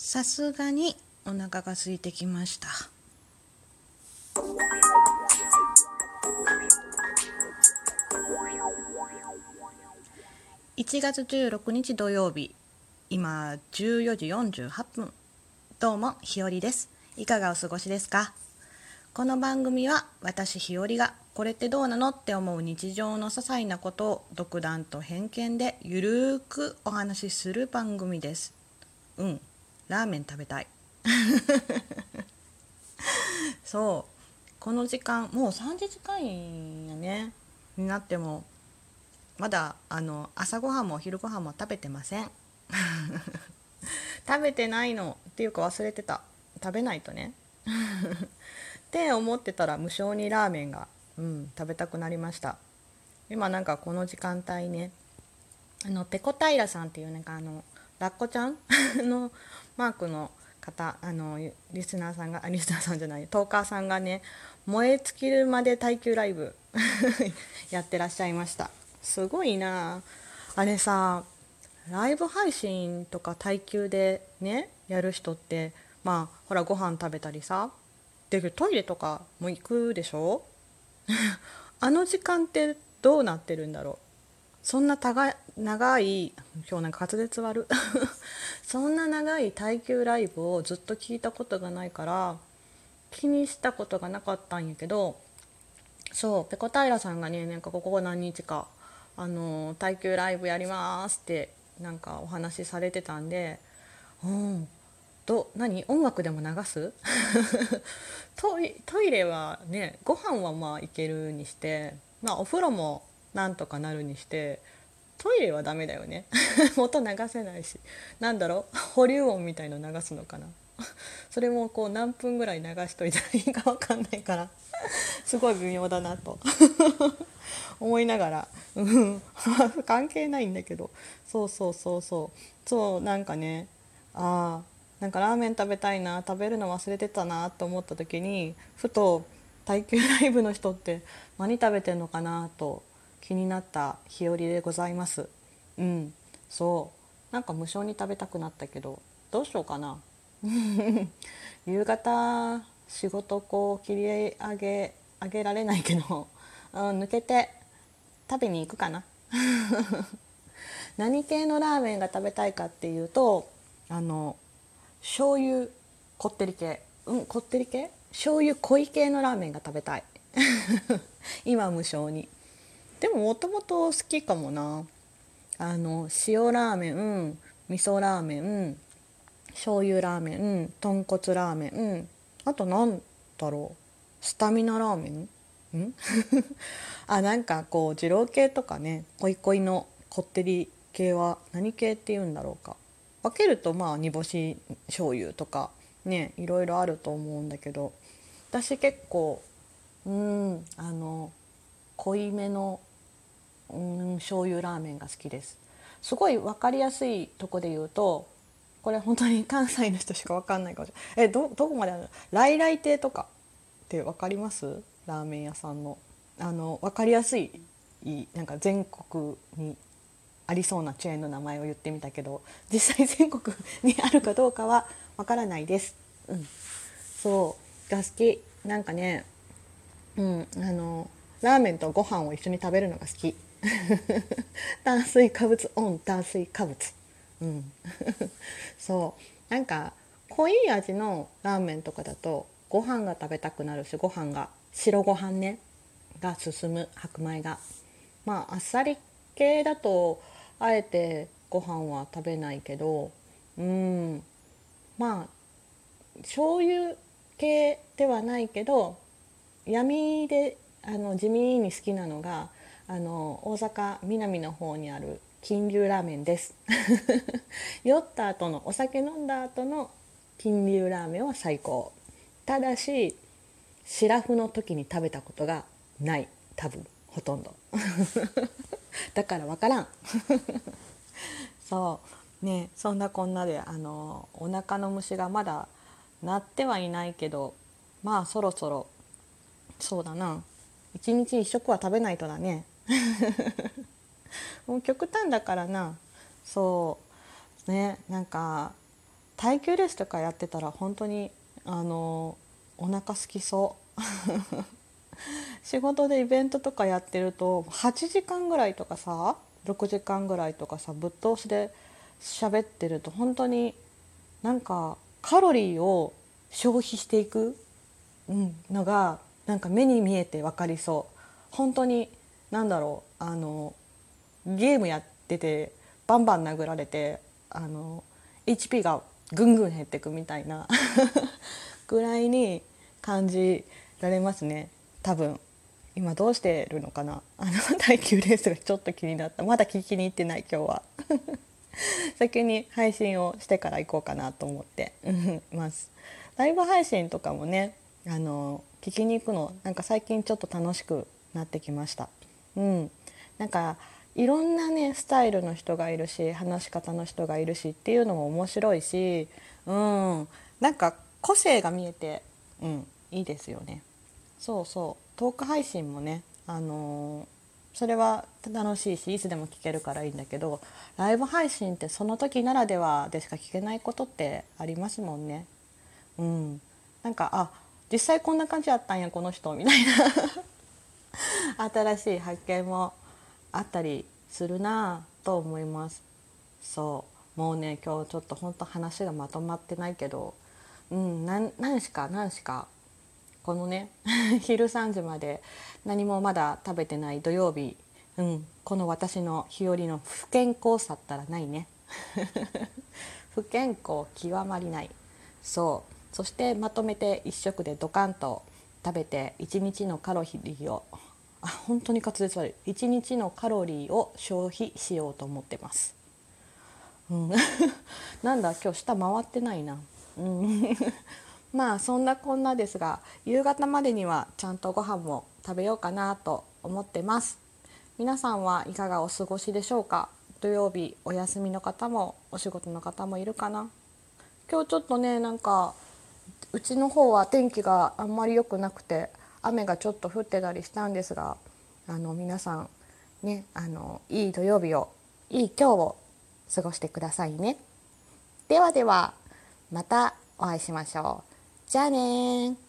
さすがにお腹が空いてきました。1月16日土曜日今14時48分どうもひよりです。いかがお過ごしですか？この番組は私ひよりがこれってどうなのって思う日常の些細なことを独断と偏見でゆるーくお話しする番組です。うん。ラーメン食べたい。そう。この時間もう3時近いやね。になってもまだあの朝ごはんも昼ごはんも食べてません。食べてないの。っていうか忘れてた。食べないとね。って思ってたら無性にラーメンが、うん、食べたくなりました。今なんかこの時間帯ねあのペコ平さんっていうなんかあのラッコちゃん？のマークの方あのリスナーさんがあリスナーさんじゃないトーカーさんがね燃え尽きるまで耐久ライブ やってらっしゃいました。すごいな。あれさライブ配信とか耐久でねやる人ってまあほらご飯食べたりさでトイレとかも行くでしょ？あの時間ってどうなってるんだろう？そんな長い今日なんか滑舌悪 そんな長い耐久ライブをずっと聞いたことがないから気にしたことがなかったんやけどそうペコ平さんがねなんかここ何日かあの耐久ライブやりますってなんかお話しされてたんでうんど何？音楽でも流す？トイトイレはねご飯はまあいけるにしてまあお風呂もなんとかなるにしてトイレはダメだよね。音流せないし。なんだろう？保留音みたいの流すのかな？それもこう何分ぐらい流しといたらいいか分かんないから。すごい微妙だなと。思いながら、うん、関係ないんだけど。そうそうそうそう。そうなんかね。ああなんかラーメン食べたいな。食べるの忘れてたなと思った時にふと耐久ライブの人って何食べてんのかなと気になった日和でございます。うん。そう。なんか無性に食べたくなったけどどうしようかな。夕方仕事こう切り上げ上げられないけど、うん、抜けて食べに行くかな。何系のラーメンが食べたいかっていうとあの醤油こってり系。うんこってり系？醤油濃い系のラーメンが食べたい。今無性に。でももともと好きかもな。あの塩ラーメン味噌ラーメン醤油ラーメン豚骨ラーメンあとなんだろう。スタミナラーメン？ん？あなんかこう二郎系とかね濃い濃いのこってり系は何系っていうんだろうか。分けるとまあ煮干し醤油とかねいろいろあると思うんだけど。私結構うんあの濃いめのうん醤油ラーメンが好きです。すごい分かりやすいとこで言うとこれ本当に関西の人しか分かんないかもしれない。えどどこまであるの？来来亭とかって分かります？ラーメン屋さんの。あの分かりやすいなんか全国にありそうなチェーンの名前を言ってみたけど実際全国にあるかどうかは分からないです。うん、そう。が好き。なんかね、うん、あのラーメンとご飯を一緒に食べるのが好き。炭水化物オン炭水化物。うん。そう。なんか濃い味のラーメンとかだとご飯が食べたくなるしご飯が白ご飯ねが進む白米が。まああっさり系だとあえてご飯は食べないけどうん。まあ醤油系ではないけど闇であの地味に好きなのがあの大阪南の方にある金龍ラーメンです。酔った後のお酒飲んだ後の金龍ラーメンは最高。ただしシラフの時に食べたことがない。多分ほとんど。だから分からん。そう。ねそんなこんなであのお腹の虫がまだ鳴ってはいないけどまあそろそろそうだな。一日一食は食べないとだね。もう極端だからな。そう。ねなんか耐久レースとかやってたら本当にあのお腹すきそう。仕事でイベントとかやってると8時間ぐらいとかさ6時間ぐらいとかさぶっ通しで喋ってると本当になんかカロリーを消費していく、うん、のがなんか目に見えて分かりそう。本当に何だろうあのゲームやっててバンバン殴られてあの HP がぐんぐん減ってくみたいな ぐらいに感じられますね。多分今どうしてるのかな。あの耐久レースがちょっと気になった。まだ聞きに行ってない今日は。先に配信をしてから行こうかなと思ってます。ライブ配信とかもねあの聞きに行くのなんか最近ちょっと楽しくなってきました。うん。なんかいろんなねスタイルの人がいるし話し方の人がいるしっていうのも面白いしうん。なんか個性が見えて、うん、いいですよね。そうそう。トーク配信もねあのー、それは楽しいしいつでも聞けるからいいんだけどライブ配信ってその時ならではでしか聞けないことってありますもんね。うん、なんかあ実際こんな感じやったんやこの人みたいな。新しい発見もあったりするなと思います。そう。もうね今日ちょっと本当話がまとまってないけど。うん何しか何しか。このね 昼3時まで何もまだ食べてない土曜日、うん、この私の日和の不健康さったらないね。不健康極まりない。そう。そしてまとめて1食でドカンと食べて1日のカロリーをあ本当に滑舌悪い。1日のカロリーを消費しようと思ってます、うん、なんだ今日下回ってないな、うん。まあそんなこんなですが夕方までにはちゃんとご飯も食べようかなと思ってます。皆さんはいかがお過ごしでしょうか？土曜日お休みの方もお仕事の方もいるかな？今日ちょっとねなんかうちの方は天気があんまり良くなくて雨がちょっと降ってたりしたんですがあの皆さんねあのいい土曜日をいい今日を過ごしてくださいね。ではではまたお会いしましょう。じゃあね